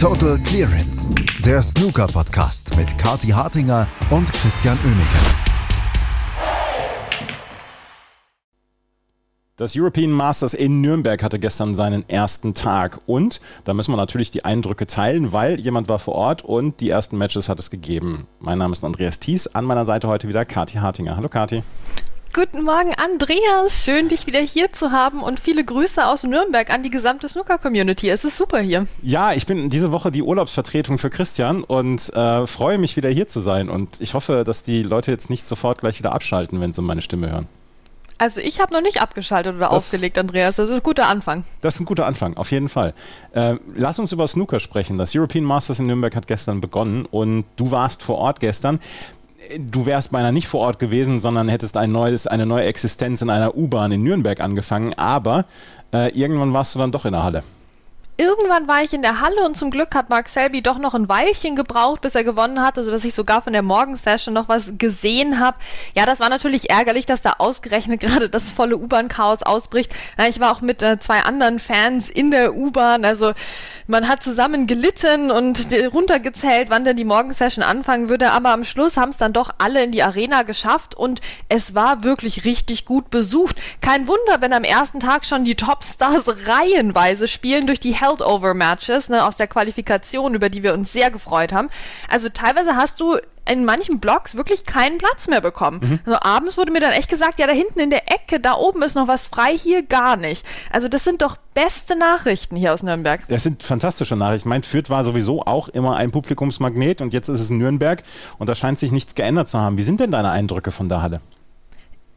Total Clearance, der Snooker-Podcast mit Kati Hartinger und Christian Oemeke. Das European Masters in Nürnberg hatte gestern seinen ersten Tag und da müssen wir natürlich die Eindrücke teilen, weil jemand war vor Ort und die ersten Matches hat es gegeben. Mein Name ist Andreas Thies, an meiner Seite heute wieder Kati Hartinger. Hallo Kati. Guten Morgen, Andreas. Schön, dich wieder hier zu haben und viele Grüße aus Nürnberg an die gesamte Snooker-Community. Es ist super hier. Ja, ich bin diese Woche die Urlaubsvertretung für Christian und äh, freue mich wieder hier zu sein. Und ich hoffe, dass die Leute jetzt nicht sofort gleich wieder abschalten, wenn sie meine Stimme hören. Also ich habe noch nicht abgeschaltet oder das, aufgelegt, Andreas. Das ist ein guter Anfang. Das ist ein guter Anfang, auf jeden Fall. Äh, lass uns über Snooker sprechen. Das European Masters in Nürnberg hat gestern begonnen und du warst vor Ort gestern du wärst beinahe nicht vor Ort gewesen, sondern hättest ein neues, eine neue Existenz in einer U-Bahn in Nürnberg angefangen. Aber äh, irgendwann warst du dann doch in der Halle. Irgendwann war ich in der Halle und zum Glück hat Mark Selby doch noch ein Weilchen gebraucht, bis er gewonnen hatte, sodass ich sogar von der Morgensession noch was gesehen habe. Ja, das war natürlich ärgerlich, dass da ausgerechnet gerade das volle U-Bahn-Chaos ausbricht. Ich war auch mit äh, zwei anderen Fans in der U-Bahn, also man hat zusammen gelitten und runtergezählt, wann denn die Morgensession anfangen würde, aber am Schluss haben es dann doch alle in die Arena geschafft und es war wirklich richtig gut besucht. Kein Wunder, wenn am ersten Tag schon die Topstars reihenweise spielen durch die Held-Over-Matches ne, aus der Qualifikation, über die wir uns sehr gefreut haben. Also teilweise hast du in manchen Blogs wirklich keinen Platz mehr bekommen. Mhm. Also abends wurde mir dann echt gesagt, ja, da hinten in der Ecke, da oben ist noch was frei, hier gar nicht. Also das sind doch beste Nachrichten hier aus Nürnberg. Das sind fantastische Nachrichten. Mein Fürth war sowieso auch immer ein Publikumsmagnet und jetzt ist es Nürnberg und da scheint sich nichts geändert zu haben. Wie sind denn deine Eindrücke von der Halle?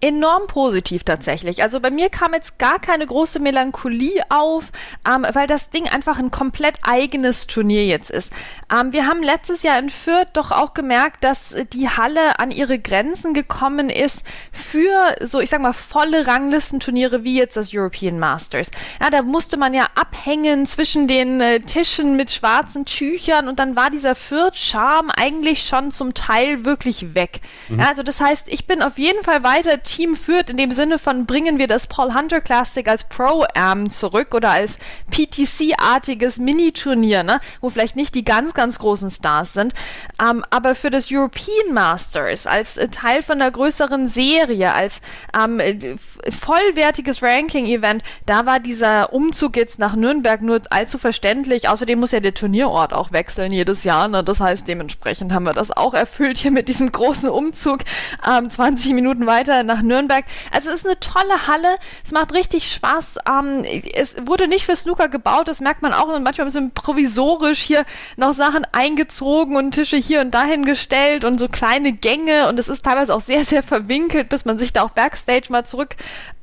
Enorm positiv tatsächlich. Also bei mir kam jetzt gar keine große Melancholie auf, ähm, weil das Ding einfach ein komplett eigenes Turnier jetzt ist. Ähm, wir haben letztes Jahr in Fürth doch auch gemerkt, dass die Halle an ihre Grenzen gekommen ist für so, ich sag mal, volle Ranglistenturniere wie jetzt das European Masters. Ja, da musste man ja abhängen zwischen den äh, Tischen mit schwarzen Tüchern und dann war dieser Fürth-Charme eigentlich schon zum Teil wirklich weg. Mhm. Ja, also das heißt, ich bin auf jeden Fall weiter Team führt, in dem Sinne von bringen wir das Paul Hunter Classic als Pro-Am zurück oder als PTC-artiges Mini-Turnier, ne? wo vielleicht nicht die ganz, ganz großen Stars sind. Ähm, aber für das European Masters als äh, Teil von einer größeren Serie, als ähm, äh, vollwertiges Ranking-Event, da war dieser Umzug jetzt nach Nürnberg nur allzu verständlich. Außerdem muss ja der Turnierort auch wechseln jedes Jahr. Ne? Das heißt, dementsprechend haben wir das auch erfüllt hier mit diesem großen Umzug. Ähm, 20 Minuten weiter nach Nürnberg. Also es ist eine tolle Halle. Es macht richtig Spaß. Ähm, es wurde nicht für Snooker gebaut, das merkt man auch. Und manchmal ein bisschen provisorisch hier noch Sachen eingezogen und Tische hier und dahin gestellt und so kleine Gänge. Und es ist teilweise auch sehr, sehr verwinkelt, bis man sich da auch Backstage mal zurück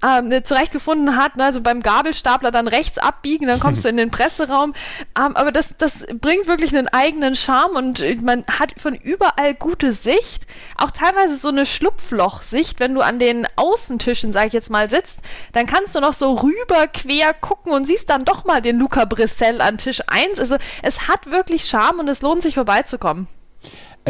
ähm, zurechtgefunden hat. Ne? Also beim Gabelstapler dann rechts abbiegen, dann kommst du in den Presseraum. Ähm, aber das, das bringt wirklich einen eigenen Charme und man hat von überall gute Sicht. Auch teilweise so eine Schlupflochsicht, wenn du an den Außentischen, sag ich jetzt mal, sitzt, dann kannst du noch so rüber quer gucken und siehst dann doch mal den Luca Brissell an Tisch 1. Also es hat wirklich Charme und es lohnt sich vorbeizukommen.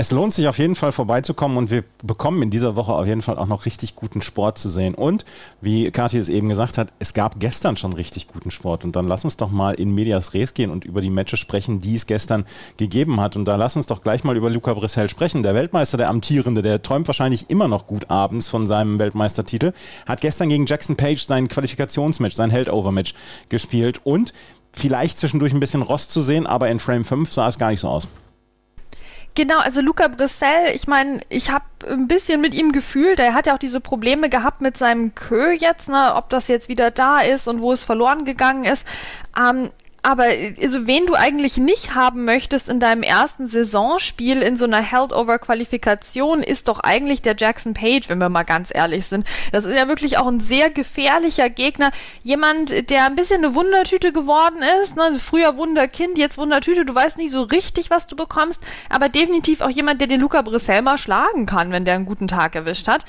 Es lohnt sich auf jeden Fall vorbeizukommen und wir bekommen in dieser Woche auf jeden Fall auch noch richtig guten Sport zu sehen. Und wie Kathi es eben gesagt hat, es gab gestern schon richtig guten Sport. Und dann lass uns doch mal in Medias Res gehen und über die Matches sprechen, die es gestern gegeben hat. Und da lass uns doch gleich mal über Luca Brissell sprechen. Der Weltmeister, der Amtierende, der träumt wahrscheinlich immer noch gut abends von seinem Weltmeistertitel, hat gestern gegen Jackson Page sein Qualifikationsmatch, sein Heldover-Match gespielt und vielleicht zwischendurch ein bisschen Rost zu sehen, aber in Frame 5 sah es gar nicht so aus. Genau, also Luca Brissell, ich meine, ich habe ein bisschen mit ihm gefühlt. Er hat ja auch diese Probleme gehabt mit seinem Kö jetzt, ne, ob das jetzt wieder da ist und wo es verloren gegangen ist. Ähm, aber also wen du eigentlich nicht haben möchtest in deinem ersten Saisonspiel in so einer Held-Over-Qualifikation, ist doch eigentlich der Jackson Page, wenn wir mal ganz ehrlich sind. Das ist ja wirklich auch ein sehr gefährlicher Gegner. Jemand, der ein bisschen eine Wundertüte geworden ist. Ne? Früher Wunderkind, jetzt Wundertüte. Du weißt nicht so richtig, was du bekommst. Aber definitiv auch jemand, der den Luca Brissell mal schlagen kann, wenn der einen guten Tag erwischt hat.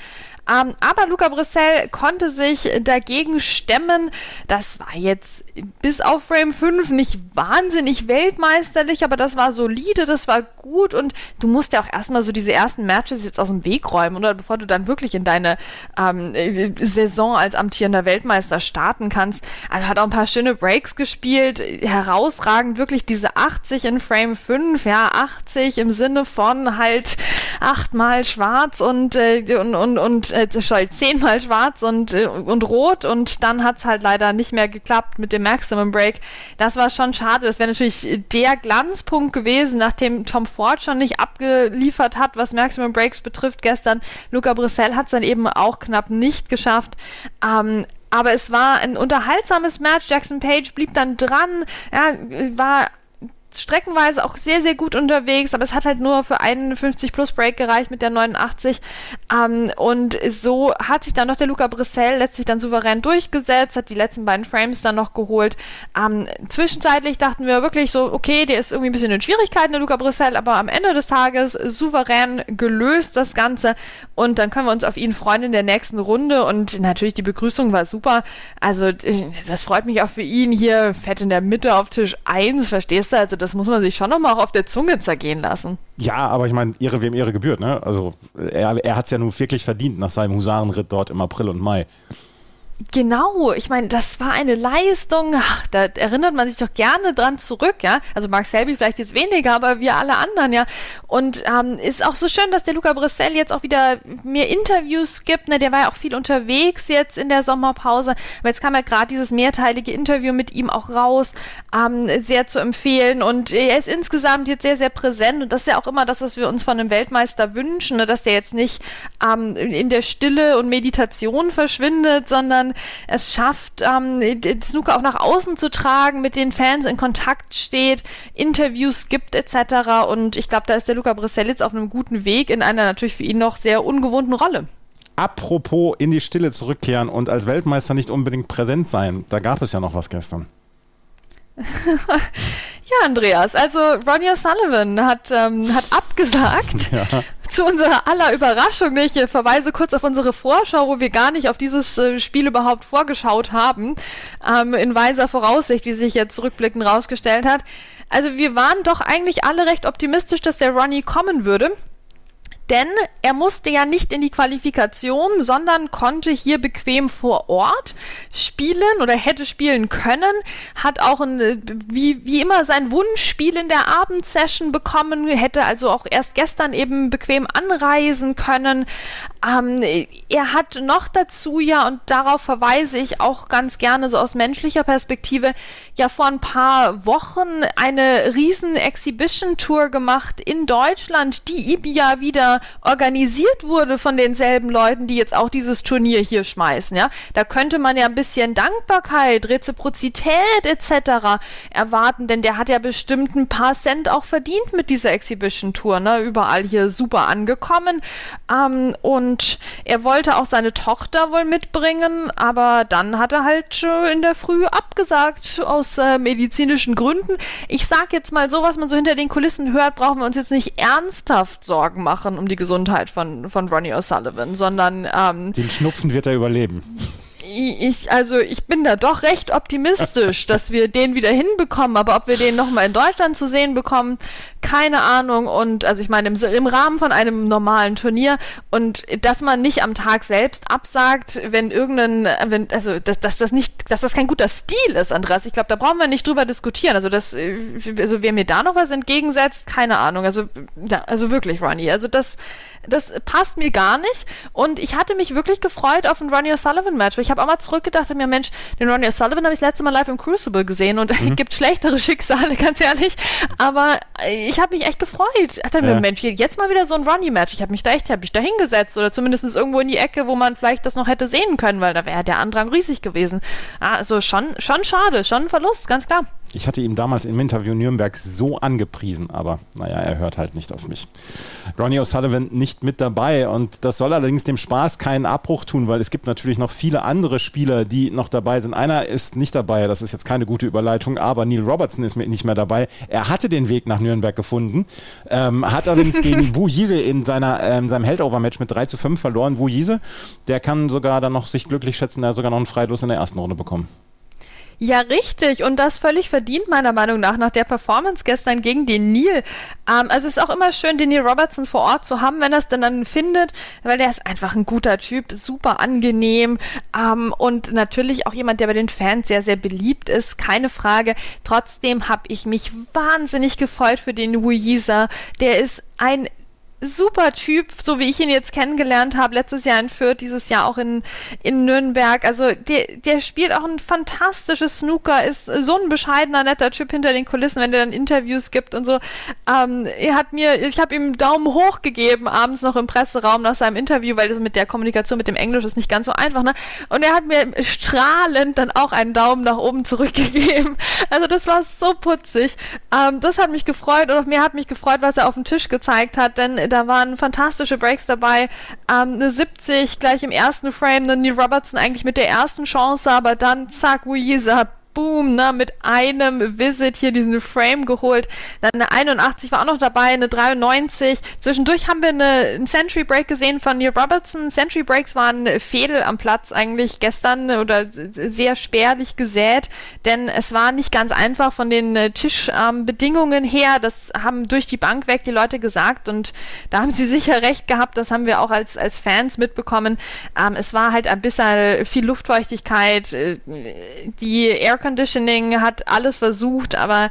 Ähm, aber Luca Brissell konnte sich dagegen stemmen. Das war jetzt bis auf Frame 5 Move nicht wahnsinnig weltmeisterlich, aber das war solide, das war gut und du musst ja auch erstmal so diese ersten Matches jetzt aus dem Weg räumen, oder bevor du dann wirklich in deine ähm, Saison als amtierender Weltmeister starten kannst. Also hat auch ein paar schöne Breaks gespielt, herausragend wirklich diese 80 in Frame 5, ja, 80 im Sinne von halt achtmal schwarz und, äh, und, und, und äh, sorry, zehnmal schwarz und, äh, und rot und dann hat es halt leider nicht mehr geklappt mit dem Maximum Break. Das war schon schade. Das wäre natürlich der Glanzpunkt gewesen, nachdem Tom Ford schon nicht abgeliefert hat, was Maximum Breaks betrifft gestern. Luca Brissell hat es dann eben auch knapp nicht geschafft. Ähm, aber es war ein unterhaltsames Match. Jackson Page blieb dann dran, ja, war streckenweise auch sehr, sehr gut unterwegs, aber es hat halt nur für einen 50 Plus Break gereicht mit der 89. Ähm, und so hat sich dann noch der Luca Brissell letztlich dann souverän durchgesetzt, hat die letzten beiden Frames dann noch geholt. Ähm, zwischenzeitlich dachten wir wirklich so, okay, der ist irgendwie ein bisschen in Schwierigkeiten, der Luca Brissell, aber am Ende des Tages souverän gelöst das Ganze und dann können wir uns auf ihn freuen in der nächsten Runde und natürlich die Begrüßung war super. Also äh, das freut mich auch für ihn hier fett in der Mitte auf Tisch 1, verstehst du? Also das muss man sich schon nochmal auch auf der Zunge zergehen lassen. Ja, aber ich meine, Ehre wem Ehre gebührt, ne? Also er, er hat es ja nun wirklich verdient nach seinem Husarenritt dort im April und Mai. Genau, ich meine, das war eine Leistung, ach, da erinnert man sich doch gerne dran zurück, ja. Also Mark Selby vielleicht jetzt weniger, aber wir alle anderen, ja. Und ähm, ist auch so schön, dass der Luca Brissell jetzt auch wieder mehr Interviews gibt. Ne? Der war ja auch viel unterwegs jetzt in der Sommerpause. Aber jetzt kam ja gerade dieses mehrteilige Interview mit ihm auch raus, ähm, sehr zu empfehlen. Und er ist insgesamt jetzt sehr, sehr präsent. Und das ist ja auch immer das, was wir uns von einem Weltmeister wünschen, ne? dass der jetzt nicht ähm, in der Stille und Meditation verschwindet, sondern es schafft, ähm, Snooker auch nach außen zu tragen, mit den Fans in Kontakt steht, Interviews gibt etc. Und ich glaube, da ist der Luca Brissell jetzt auf einem guten Weg in einer natürlich für ihn noch sehr ungewohnten Rolle. Apropos in die Stille zurückkehren und als Weltmeister nicht unbedingt präsent sein, da gab es ja noch was gestern. ja, Andreas, also Ronnie O'Sullivan hat, ähm, hat abgesagt. Ja zu unserer aller Überraschung, ich verweise kurz auf unsere Vorschau, wo wir gar nicht auf dieses äh, Spiel überhaupt vorgeschaut haben, ähm, in weiser Voraussicht, wie sich jetzt rückblickend rausgestellt hat. Also wir waren doch eigentlich alle recht optimistisch, dass der Ronnie kommen würde denn er musste ja nicht in die Qualifikation, sondern konnte hier bequem vor Ort spielen oder hätte spielen können, hat auch ein, äh, wie, wie immer sein Wunschspiel in der Abendsession bekommen, hätte also auch erst gestern eben bequem anreisen können. Ähm, er hat noch dazu ja, und darauf verweise ich auch ganz gerne so aus menschlicher Perspektive, ja vor ein paar Wochen eine riesen Exhibition-Tour gemacht in Deutschland, die ja wieder organisiert wurde von denselben Leuten, die jetzt auch dieses Turnier hier schmeißen. Ja, da könnte man ja ein bisschen Dankbarkeit, Reziprozität etc. erwarten, denn der hat ja bestimmt ein paar Cent auch verdient mit dieser Exhibition Tour. Ne? Überall hier super angekommen ähm, und er wollte auch seine Tochter wohl mitbringen, aber dann hat er halt in der Früh abgesagt aus äh, medizinischen Gründen. Ich sag jetzt mal so, was man so hinter den Kulissen hört, brauchen wir uns jetzt nicht ernsthaft Sorgen machen um die Gesundheit von, von Ronnie O'Sullivan, sondern ähm, den Schnupfen wird er überleben ich, also ich bin da doch recht optimistisch, dass wir den wieder hinbekommen, aber ob wir den nochmal in Deutschland zu sehen bekommen, keine Ahnung. Und also ich meine, im, im, Rahmen von einem normalen Turnier und dass man nicht am Tag selbst absagt, wenn irgendein, wenn, also dass, dass das nicht, dass das kein guter Stil ist, Andreas. Ich glaube, da brauchen wir nicht drüber diskutieren. Also das, also wer mir da noch was entgegensetzt, keine Ahnung. Also, also wirklich, Ronnie. Also das, das passt mir gar nicht. Und ich hatte mich wirklich gefreut auf ein Ronnie O'Sullivan Match. Ich habe auch mal zurückgedacht und mir, Mensch, den Ronnie O'Sullivan habe ich das letzte Mal live im Crucible gesehen und mhm. gibt schlechtere Schicksale, ganz ehrlich. Aber ich habe mich echt gefreut. Ich dachte mir, Mensch, jetzt mal wieder so ein Ronnie Match. Ich habe mich da echt, habe mich da hingesetzt oder zumindest irgendwo in die Ecke, wo man vielleicht das noch hätte sehen können, weil da wäre der Andrang riesig gewesen. Also schon, schon schade, schon ein Verlust, ganz klar. Ich hatte ihm damals im Interview Nürnberg so angepriesen, aber naja, er hört halt nicht auf mich. Ronnie O'Sullivan nicht mit dabei und das soll allerdings dem Spaß keinen Abbruch tun, weil es gibt natürlich noch viele andere Spieler, die noch dabei sind. Einer ist nicht dabei, das ist jetzt keine gute Überleitung, aber Neil Robertson ist nicht mehr dabei. Er hatte den Weg nach Nürnberg gefunden, ähm, hat allerdings gegen Wu Yise in seiner, ähm, seinem Heldover-Match mit 3 zu 5 verloren. Wu Yise, der kann sogar dann noch sich glücklich schätzen, er hat sogar noch einen Freilos in der ersten Runde bekommen. Ja, richtig. Und das völlig verdient, meiner Meinung nach, nach der Performance gestern gegen den Neil. Ähm, also es ist auch immer schön, den Neil Robertson vor Ort zu haben, wenn er es denn dann findet, weil der ist einfach ein guter Typ, super angenehm ähm, und natürlich auch jemand, der bei den Fans sehr, sehr beliebt ist, keine Frage. Trotzdem habe ich mich wahnsinnig gefreut für den Wuiza. Der ist ein super Typ, so wie ich ihn jetzt kennengelernt habe, letztes Jahr in Fürth, dieses Jahr auch in, in Nürnberg. Also der, der spielt auch ein fantastisches Snooker, ist so ein bescheidener, netter Typ hinter den Kulissen, wenn der dann Interviews gibt und so. Ähm, er hat mir, ich habe ihm Daumen hoch gegeben, abends noch im Presseraum nach seinem Interview, weil das mit der Kommunikation mit dem Englisch ist nicht ganz so einfach, ne? Und er hat mir strahlend dann auch einen Daumen nach oben zurückgegeben. Also das war so putzig. Ähm, das hat mich gefreut und auch mehr hat mich gefreut, was er auf dem Tisch gezeigt hat, denn da waren fantastische Breaks dabei. Ähm, eine 70 gleich im ersten Frame, dann die Robertson eigentlich mit der ersten Chance, aber dann zack, Wuiza boom, ne, mit einem Visit hier diesen Frame geholt. Dann eine 81 war auch noch dabei, eine 93. Zwischendurch haben wir eine, einen Century Break gesehen von Neil Robertson. Century Breaks waren Fädel am Platz eigentlich gestern oder sehr spärlich gesät, denn es war nicht ganz einfach von den äh, Tischbedingungen ähm, her. Das haben durch die Bank weg die Leute gesagt und da haben sie sicher recht gehabt. Das haben wir auch als, als Fans mitbekommen. Ähm, es war halt ein bisschen viel Luftfeuchtigkeit. Äh, die Air Conditioning hat alles versucht, aber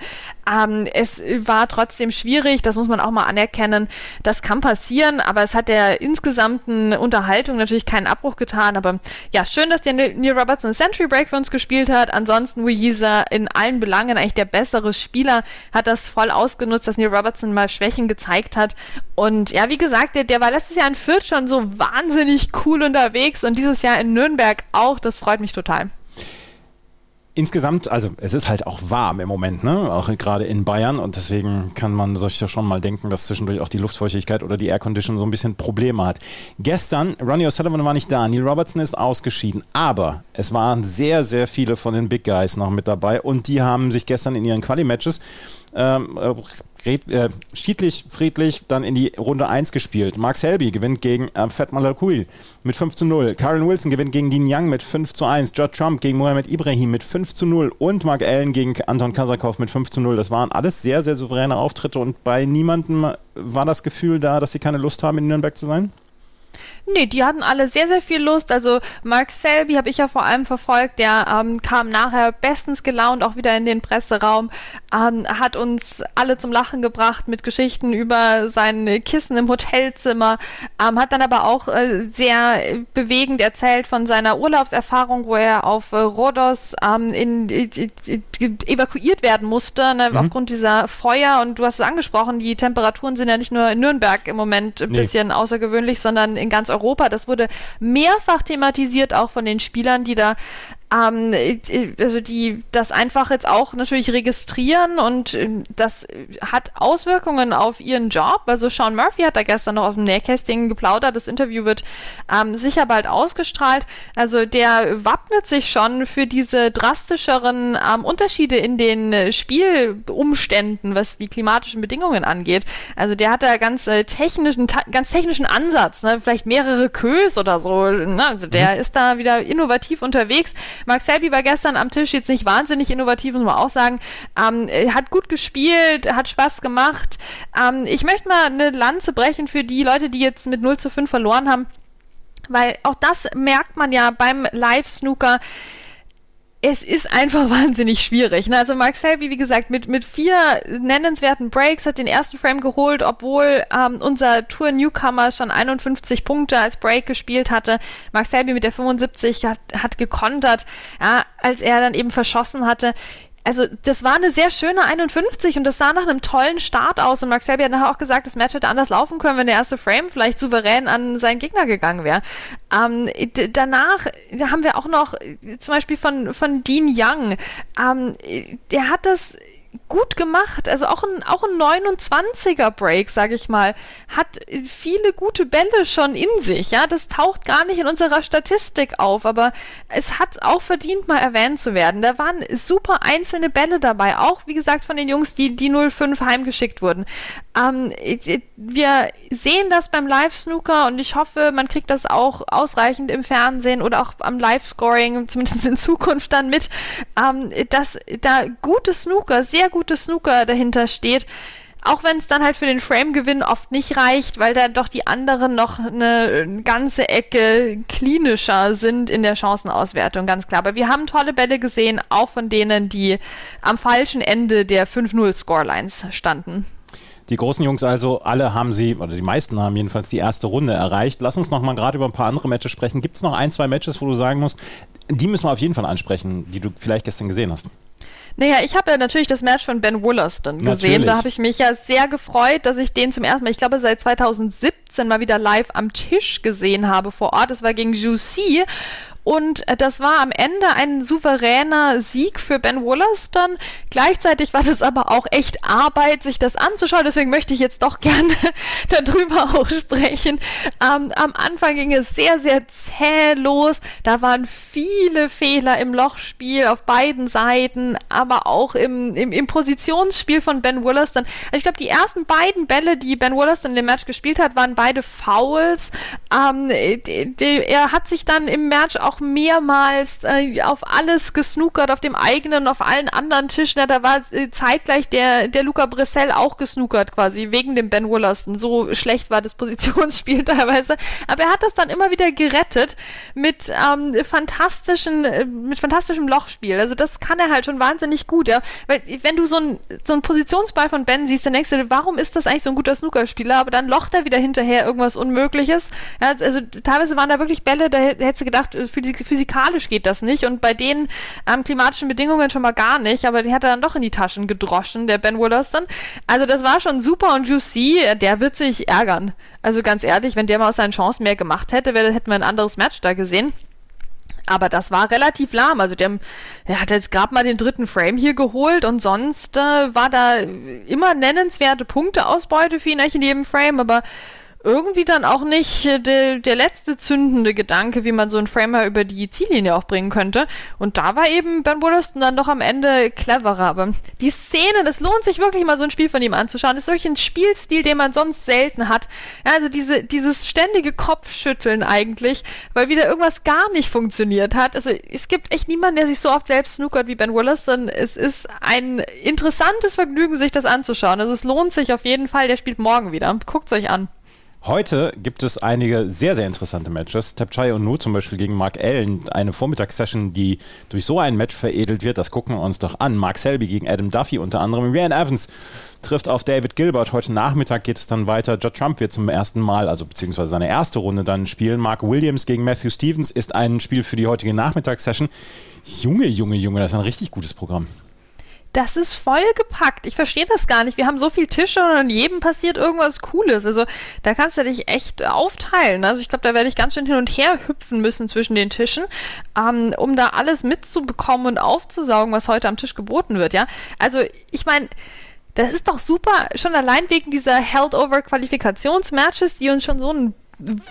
ähm, es war trotzdem schwierig. Das muss man auch mal anerkennen. Das kann passieren, aber es hat der insgesamten Unterhaltung natürlich keinen Abbruch getan. Aber ja, schön, dass der Neil Robertson Century Break für uns gespielt hat. Ansonsten Weezer in allen Belangen eigentlich der bessere Spieler, hat das voll ausgenutzt, dass Neil Robertson mal Schwächen gezeigt hat. Und ja, wie gesagt, der, der war letztes Jahr in Fürth schon so wahnsinnig cool unterwegs und dieses Jahr in Nürnberg auch. Das freut mich total. Insgesamt, also es ist halt auch warm im Moment, ne? Auch gerade in Bayern und deswegen kann man sich ja schon mal denken, dass zwischendurch auch die Luftfeuchtigkeit oder die Aircondition so ein bisschen Probleme hat. Gestern, Ronnie O'Sullivan war nicht da, Neil Robertson ist ausgeschieden, aber es waren sehr, sehr viele von den Big Guys noch mit dabei und die haben sich gestern in ihren Quali-Matches ähm, äh, schiedlich, friedlich dann in die Runde 1 gespielt. Mark Selby gewinnt gegen äh, Fat Malakui mit 5 zu 0. Karen Wilson gewinnt gegen Dean Young mit 5 zu 1. Judd Trump gegen Mohamed Ibrahim mit 5 zu 0. Und Mark Allen gegen Anton Kazakov mit 5 zu 0. Das waren alles sehr, sehr souveräne Auftritte und bei niemandem war das Gefühl da, dass sie keine Lust haben, in Nürnberg zu sein? Nee, die hatten alle sehr, sehr viel Lust. Also Mark Selby habe ich ja vor allem verfolgt. Der ähm, kam nachher bestens gelaunt auch wieder in den Presseraum, ähm, hat uns alle zum Lachen gebracht mit Geschichten über sein Kissen im Hotelzimmer, ähm, hat dann aber auch äh, sehr bewegend erzählt von seiner Urlaubserfahrung, wo er auf äh, Rhodos ähm, in, in, in, evakuiert werden musste ne, mhm. aufgrund dieser Feuer. Und du hast es angesprochen, die Temperaturen sind ja nicht nur in Nürnberg im Moment ein nee. bisschen außergewöhnlich, sondern in ganz Europa Europa. Das wurde mehrfach thematisiert, auch von den Spielern, die da ähm, also die das einfach jetzt auch natürlich registrieren und äh, das hat Auswirkungen auf ihren Job. Also Sean Murphy hat da gestern noch aus dem Nähkästchen geplaudert. Das Interview wird ähm, sicher bald ausgestrahlt. Also der wappnet sich schon für diese drastischeren ähm, Unterschiede in den Spielumständen, was die klimatischen Bedingungen angeht. Also der hat da ganz äh, technischen, ganz technischen Ansatz, ne? vielleicht mehrere Kös oder so. Ne? Also der mhm. ist da wieder innovativ unterwegs. Mark Selby war gestern am Tisch jetzt nicht wahnsinnig innovativ, muss man auch sagen. Ähm, hat gut gespielt, hat Spaß gemacht. Ähm, ich möchte mal eine Lanze brechen für die Leute, die jetzt mit 0 zu 5 verloren haben. Weil auch das merkt man ja beim Live-Snooker es ist einfach wahnsinnig schwierig. Ne? Also Mark Selby, wie gesagt, mit, mit vier nennenswerten Breaks hat den ersten Frame geholt, obwohl ähm, unser Tour-Newcomer schon 51 Punkte als Break gespielt hatte. Mark Selby mit der 75 hat, hat gekontert, ja, als er dann eben verschossen hatte also das war eine sehr schöne 51 und das sah nach einem tollen Start aus und Max Selby hat nachher auch gesagt, das Match hätte anders laufen können, wenn der erste Frame vielleicht souverän an seinen Gegner gegangen wäre. Ähm, danach haben wir auch noch zum Beispiel von, von Dean Young, ähm, der hat das gut gemacht. Also auch ein, auch ein 29er Break, sage ich mal, hat viele gute Bälle schon in sich. Ja, das taucht gar nicht in unserer Statistik auf, aber es hat auch verdient, mal erwähnt zu werden. Da waren super einzelne Bälle dabei, auch wie gesagt von den Jungs, die die 05 heimgeschickt wurden. Ähm, wir sehen das beim Live-Snooker und ich hoffe, man kriegt das auch ausreichend im Fernsehen oder auch am Live-Scoring, zumindest in Zukunft dann mit, ähm, dass da gute Snooker, sehr gute Snooker dahinter steht. Auch wenn es dann halt für den Frame-Gewinn oft nicht reicht, weil dann doch die anderen noch eine ganze Ecke klinischer sind in der Chancenauswertung, ganz klar. Aber wir haben tolle Bälle gesehen, auch von denen, die am falschen Ende der 5-0-Scorelines standen. Die großen Jungs also, alle haben sie, oder die meisten haben jedenfalls die erste Runde erreicht. Lass uns noch mal gerade über ein paar andere Matches sprechen. Gibt es noch ein, zwei Matches, wo du sagen musst, die müssen wir auf jeden Fall ansprechen, die du vielleicht gestern gesehen hast? Naja, ich habe ja natürlich das Match von Ben Wollaston gesehen. Natürlich. Da habe ich mich ja sehr gefreut, dass ich den zum ersten Mal, ich glaube seit 2017 mal wieder live am Tisch gesehen habe vor Ort. Das war gegen Juicy. Und äh, das war am Ende ein souveräner Sieg für Ben Wollaston. Gleichzeitig war das aber auch echt Arbeit, sich das anzuschauen. Deswegen möchte ich jetzt doch gerne darüber auch sprechen. Ähm, am Anfang ging es sehr, sehr zäh los. Da waren viele Fehler im Lochspiel auf beiden Seiten, aber auch im, im, im Positionsspiel von Ben Wollaston. Also ich glaube, die ersten beiden Bälle, die Ben Wollaston in dem Match gespielt hat, waren beide Fouls. Ähm, die, die, er hat sich dann im Match auch mehrmals äh, auf alles gesnookert, auf dem eigenen, auf allen anderen Tischen. Ja, da war äh, zeitgleich der, der Luca Bressel auch gesnookert quasi, wegen dem Ben Wollaston. So schlecht war das Positionsspiel teilweise. Aber er hat das dann immer wieder gerettet mit ähm, fantastischen, äh, mit fantastischem Lochspiel. Also das kann er halt schon wahnsinnig gut, ja. Weil wenn du so ein, so ein Positionsball von Ben siehst, dann denkst du, warum ist das eigentlich so ein guter Snookerspieler? Aber dann locht er wieder hinterher irgendwas Unmögliches. Ja, also teilweise waren da wirklich Bälle, da hättest du gedacht, für die physikalisch geht das nicht und bei den ähm, klimatischen Bedingungen schon mal gar nicht, aber die hat er dann doch in die Taschen gedroschen, der Ben Wollaston. Also das war schon super und Juicy, der wird sich ärgern. Also ganz ehrlich, wenn der mal aus seinen Chancen mehr gemacht hätte, wär, hätten wir ein anderes Match da gesehen. Aber das war relativ lahm. Also der, der hat jetzt gerade mal den dritten Frame hier geholt und sonst äh, war da immer nennenswerte Punkteausbeute für ihn in jedem Frame, aber irgendwie dann auch nicht äh, de, der letzte zündende Gedanke, wie man so einen Framer über die Ziellinie auch bringen könnte. Und da war eben Ben Wollaston dann doch am Ende cleverer. Aber die Szene, es lohnt sich wirklich mal so ein Spiel von ihm anzuschauen. Das ist wirklich ein Spielstil, den man sonst selten hat. Ja, also diese, dieses ständige Kopfschütteln eigentlich, weil wieder irgendwas gar nicht funktioniert hat. Also es gibt echt niemanden, der sich so oft selbst snookert wie Ben Wollaston. Es ist ein interessantes Vergnügen, sich das anzuschauen. Also es lohnt sich auf jeden Fall. Der spielt morgen wieder. Guckt es euch an. Heute gibt es einige sehr, sehr interessante Matches. Tapchai und Nu zum Beispiel gegen Mark Allen. Eine Vormittagssession, die durch so ein Match veredelt wird. Das gucken wir uns doch an. Mark Selby gegen Adam Duffy unter anderem. Ryan Evans trifft auf David Gilbert. Heute Nachmittag geht es dann weiter. Judd Trump wird zum ersten Mal, also beziehungsweise seine erste Runde dann spielen. Mark Williams gegen Matthew Stevens ist ein Spiel für die heutige Nachmittagssession. Junge, Junge, Junge, das ist ein richtig gutes Programm das ist voll gepackt. Ich verstehe das gar nicht. Wir haben so viele Tische und an jedem passiert irgendwas Cooles. Also da kannst du dich echt aufteilen. Also ich glaube, da werde ich ganz schön hin und her hüpfen müssen zwischen den Tischen, ähm, um da alles mitzubekommen und aufzusaugen, was heute am Tisch geboten wird. Ja, also ich meine. Das ist doch super, schon allein wegen dieser Held-Over-Qualifikationsmatches, die uns schon so einen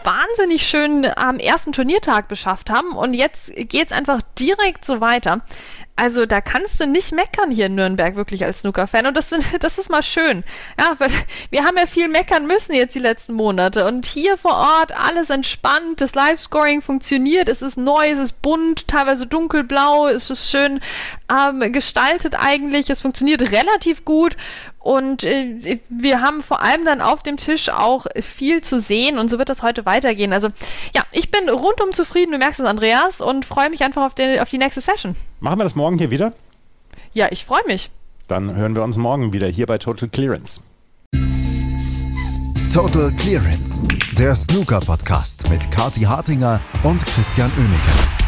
wahnsinnig schön am ersten Turniertag beschafft haben. Und jetzt geht es einfach direkt so weiter. Also da kannst du nicht meckern hier in Nürnberg wirklich als Snooker-Fan. Und das, das ist mal schön. Ja, weil wir haben ja viel meckern müssen jetzt die letzten Monate. Und hier vor Ort alles entspannt, das Live-Scoring funktioniert, es ist neu, es ist bunt, teilweise dunkelblau, es ist schön ähm, gestaltet eigentlich, es funktioniert relativ gut und äh, wir haben vor allem dann auf dem Tisch auch viel zu sehen und so wird das heute weitergehen. Also ja, ich bin rundum zufrieden, du merkst es, Andreas, und freue mich einfach auf, den, auf die nächste Session. Machen wir das morgen hier wieder? Ja, ich freue mich. Dann hören wir uns morgen wieder hier bei Total Clearance. Total Clearance, der Snooker-Podcast mit Kati Hartinger und Christian Oemeke.